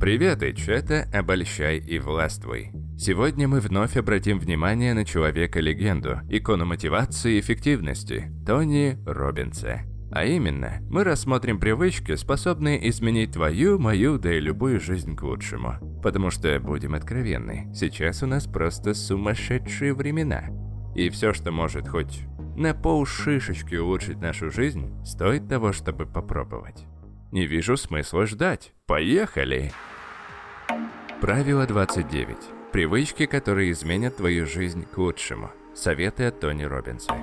Привет, это «Обольщай и властвуй». Сегодня мы вновь обратим внимание на человека-легенду, икону мотивации и эффективности, Тони Робинса. А именно, мы рассмотрим привычки, способные изменить твою, мою, да и любую жизнь к лучшему. Потому что, будем откровенны, сейчас у нас просто сумасшедшие времена. И все, что может хоть на полшишечки улучшить нашу жизнь, стоит того, чтобы попробовать. Не вижу смысла ждать. Поехали! Правило 29. Привычки, которые изменят твою жизнь к лучшему. Советы от Тони Робинса.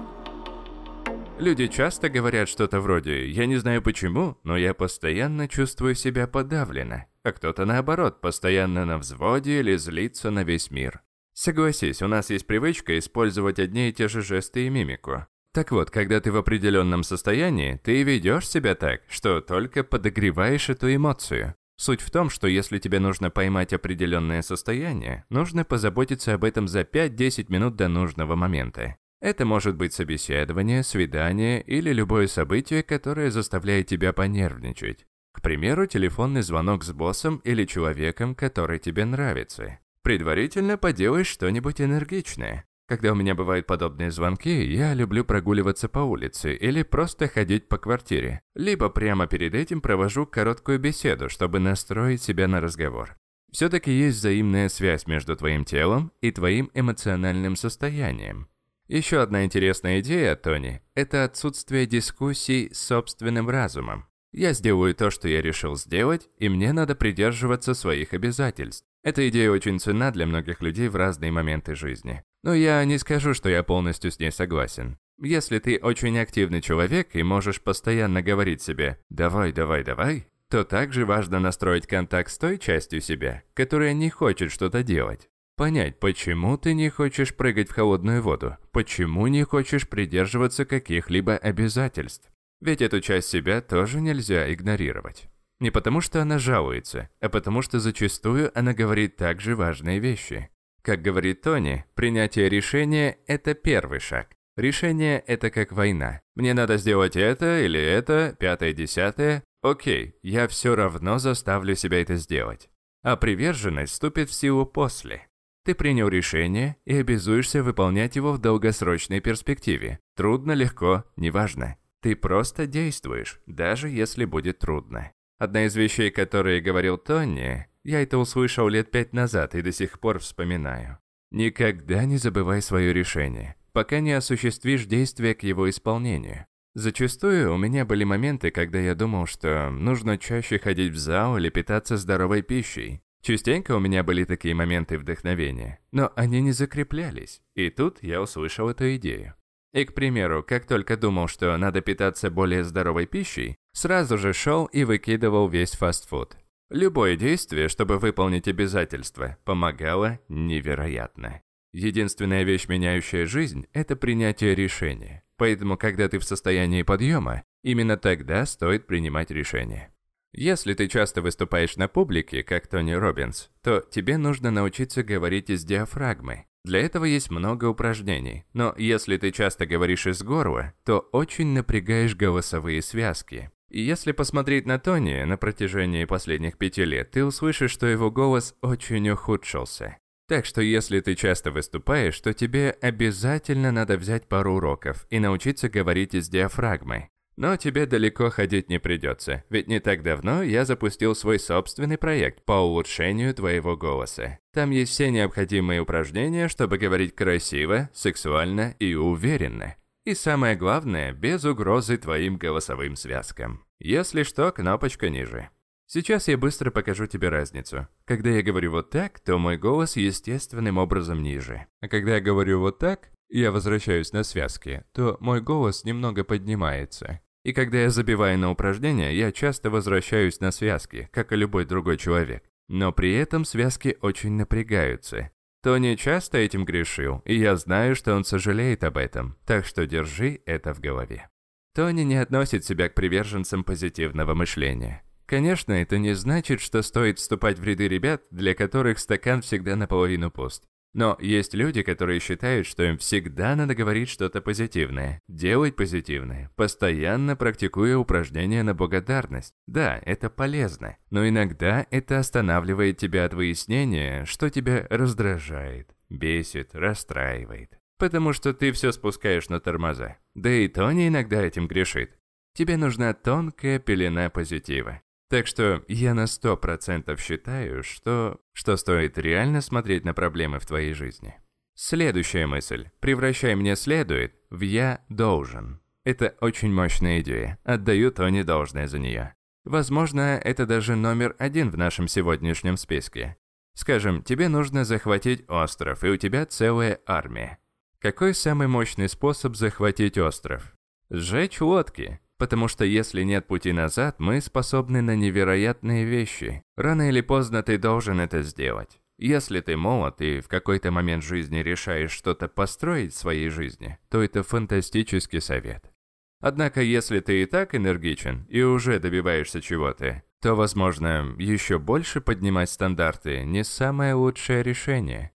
Люди часто говорят что-то вроде «я не знаю почему, но я постоянно чувствую себя подавленно», а кто-то наоборот, постоянно на взводе или злится на весь мир. Согласись, у нас есть привычка использовать одни и те же жесты и мимику. Так вот, когда ты в определенном состоянии, ты ведешь себя так, что только подогреваешь эту эмоцию. Суть в том, что если тебе нужно поймать определенное состояние, нужно позаботиться об этом за 5-10 минут до нужного момента. Это может быть собеседование, свидание или любое событие, которое заставляет тебя понервничать. К примеру, телефонный звонок с боссом или человеком, который тебе нравится. Предварительно поделаешь что-нибудь энергичное. Когда у меня бывают подобные звонки, я люблю прогуливаться по улице или просто ходить по квартире. Либо прямо перед этим провожу короткую беседу, чтобы настроить себя на разговор. Все-таки есть взаимная связь между твоим телом и твоим эмоциональным состоянием. Еще одна интересная идея, Тони, это отсутствие дискуссий с собственным разумом. Я сделаю то, что я решил сделать, и мне надо придерживаться своих обязательств. Эта идея очень ценна для многих людей в разные моменты жизни. Но я не скажу, что я полностью с ней согласен. Если ты очень активный человек и можешь постоянно говорить себе «давай, давай, давай», то также важно настроить контакт с той частью себя, которая не хочет что-то делать. Понять, почему ты не хочешь прыгать в холодную воду, почему не хочешь придерживаться каких-либо обязательств. Ведь эту часть себя тоже нельзя игнорировать. Не потому что она жалуется, а потому что зачастую она говорит также важные вещи. Как говорит Тони, принятие решения – это первый шаг. Решение – это как война. Мне надо сделать это или это, пятое-десятое. Окей, я все равно заставлю себя это сделать. А приверженность вступит в силу после. Ты принял решение и обязуешься выполнять его в долгосрочной перспективе. Трудно, легко, неважно. Ты просто действуешь, даже если будет трудно. Одна из вещей, которые говорил Тони, я это услышал лет пять назад и до сих пор вспоминаю. Никогда не забывай свое решение, пока не осуществишь действия к его исполнению. Зачастую у меня были моменты, когда я думал, что нужно чаще ходить в зал или питаться здоровой пищей. Частенько у меня были такие моменты вдохновения, но они не закреплялись, и тут я услышал эту идею. И, к примеру, как только думал, что надо питаться более здоровой пищей, сразу же шел и выкидывал весь фастфуд. Любое действие, чтобы выполнить обязательства, помогало невероятно. Единственная вещь, меняющая жизнь, это принятие решения. Поэтому, когда ты в состоянии подъема, именно тогда стоит принимать решение. Если ты часто выступаешь на публике, как Тони Робинс, то тебе нужно научиться говорить из диафрагмы. Для этого есть много упражнений, но если ты часто говоришь из горла, то очень напрягаешь голосовые связки. Если посмотреть на Тони на протяжении последних пяти лет, ты услышишь, что его голос очень ухудшился. Так что если ты часто выступаешь, то тебе обязательно надо взять пару уроков и научиться говорить из диафрагмы. Но тебе далеко ходить не придется, ведь не так давно я запустил свой собственный проект по улучшению твоего голоса. Там есть все необходимые упражнения, чтобы говорить красиво, сексуально и уверенно. И самое главное, без угрозы твоим голосовым связкам. Если что, кнопочка ниже. Сейчас я быстро покажу тебе разницу. Когда я говорю вот так, то мой голос естественным образом ниже. А когда я говорю вот так, я возвращаюсь на связки, то мой голос немного поднимается. И когда я забиваю на упражнения, я часто возвращаюсь на связки, как и любой другой человек. Но при этом связки очень напрягаются. Тони часто этим грешил, и я знаю, что он сожалеет об этом, так что держи это в голове. Тони не относит себя к приверженцам позитивного мышления. Конечно, это не значит, что стоит вступать в ряды ребят, для которых стакан всегда наполовину пуст. Но есть люди, которые считают, что им всегда надо говорить что-то позитивное, делать позитивное, постоянно практикуя упражнения на благодарность. Да, это полезно, но иногда это останавливает тебя от выяснения, что тебя раздражает, бесит, расстраивает. Потому что ты все спускаешь на тормоза. Да и Тони иногда этим грешит. Тебе нужна тонкая пелена позитива. Так что я на сто процентов считаю, что, что стоит реально смотреть на проблемы в твоей жизни. Следующая мысль. Превращай «мне следует» в «я должен». Это очень мощная идея. Отдаю Тони должное за нее. Возможно, это даже номер один в нашем сегодняшнем списке. Скажем, тебе нужно захватить остров, и у тебя целая армия. Какой самый мощный способ захватить остров? Сжечь лодки. Потому что если нет пути назад, мы способны на невероятные вещи. Рано или поздно ты должен это сделать. Если ты молод и в какой-то момент жизни решаешь что-то построить в своей жизни, то это фантастический совет. Однако, если ты и так энергичен и уже добиваешься чего-то, то, возможно, еще больше поднимать стандарты не самое лучшее решение.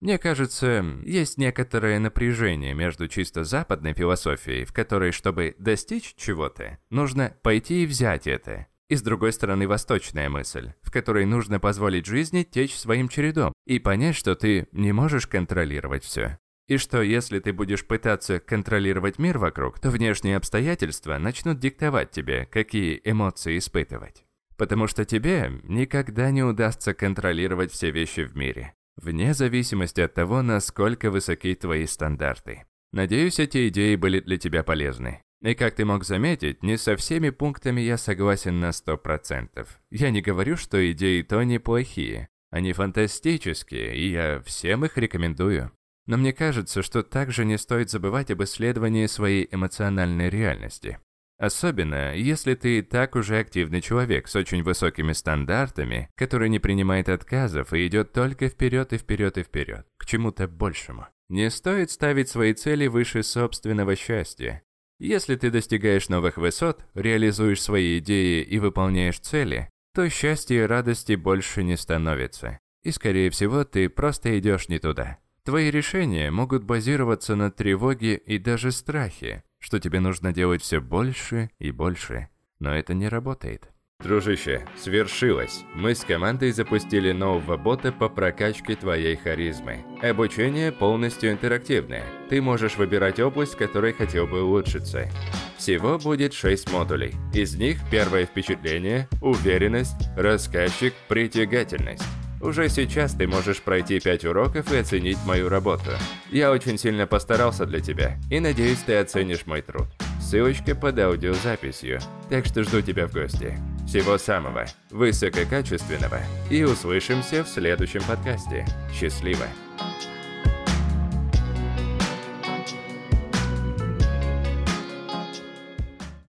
Мне кажется, есть некоторое напряжение между чисто западной философией, в которой, чтобы достичь чего-то, нужно пойти и взять это, и с другой стороны восточная мысль, в которой нужно позволить жизни течь своим чередом и понять, что ты не можешь контролировать все. И что если ты будешь пытаться контролировать мир вокруг, то внешние обстоятельства начнут диктовать тебе, какие эмоции испытывать. Потому что тебе никогда не удастся контролировать все вещи в мире вне зависимости от того, насколько высоки твои стандарты. Надеюсь, эти идеи были для тебя полезны. И как ты мог заметить, не со всеми пунктами я согласен на 100%. Я не говорю, что идеи то неплохие. Они фантастические, и я всем их рекомендую. Но мне кажется, что также не стоит забывать об исследовании своей эмоциональной реальности. Особенно, если ты и так уже активный человек с очень высокими стандартами, который не принимает отказов и идет только вперед и вперед и вперед, к чему-то большему. Не стоит ставить свои цели выше собственного счастья. Если ты достигаешь новых высот, реализуешь свои идеи и выполняешь цели, то счастья и радости больше не становится. И скорее всего ты просто идешь не туда. Твои решения могут базироваться на тревоге и даже страхе, что тебе нужно делать все больше и больше. Но это не работает. Дружище, свершилось. Мы с командой запустили нового бота по прокачке твоей харизмы. Обучение полностью интерактивное. Ты можешь выбирать область, которой хотел бы улучшиться. Всего будет 6 модулей. Из них первое впечатление, уверенность, рассказчик, притягательность. Уже сейчас ты можешь пройти 5 уроков и оценить мою работу. Я очень сильно постарался для тебя, и надеюсь, ты оценишь мой труд. Ссылочка под аудиозаписью, так что жду тебя в гости. Всего самого высококачественного, и услышимся в следующем подкасте. Счастливо!